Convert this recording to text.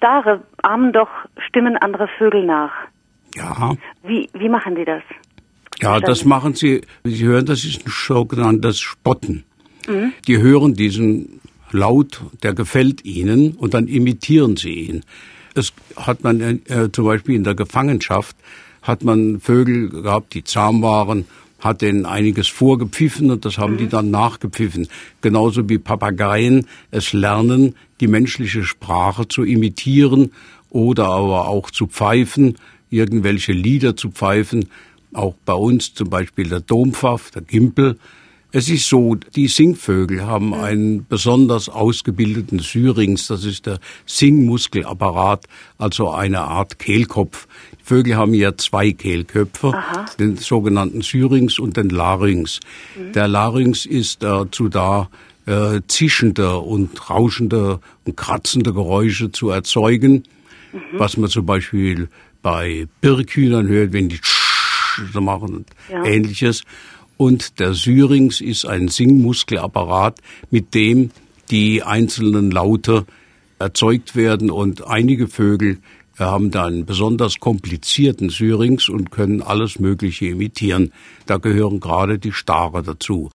Stare ahmen doch Stimmen anderer Vögel nach. Ja. Wie, wie machen die das? Ja, das machen sie. Sie hören, das ist ein sogenanntes Spotten. Mhm. Die hören diesen Laut, der gefällt ihnen und dann imitieren sie ihn. Es hat man äh, zum Beispiel in der Gefangenschaft hat man Vögel gehabt, die zahm waren, hat denen einiges vorgepfiffen und das haben mhm. die dann nachgepfiffen. Genauso wie Papageien es lernen, die menschliche Sprache zu imitieren oder aber auch zu pfeifen, irgendwelche Lieder zu pfeifen. Auch bei uns zum Beispiel der Dompfaff, der Gimpel. Es ist so, die Singvögel haben mhm. einen besonders ausgebildeten Syrinx, das ist der Singmuskelapparat, also eine Art Kehlkopf. Vögel haben ja zwei Kehlköpfe, Aha. den sogenannten Syrinx und den Larynx. Mhm. Der Larynx ist dazu da, äh, zischende und rauschende und kratzende Geräusche zu erzeugen, mhm. was man zum Beispiel bei Birkhühnern hört, wenn die so machen und ja. ähnliches. Und der Syrinx ist ein Singmuskelapparat, mit dem die einzelnen Laute erzeugt werden und einige Vögel haben da einen besonders komplizierten Syrinx und können alles Mögliche imitieren. Da gehören gerade die Stare dazu.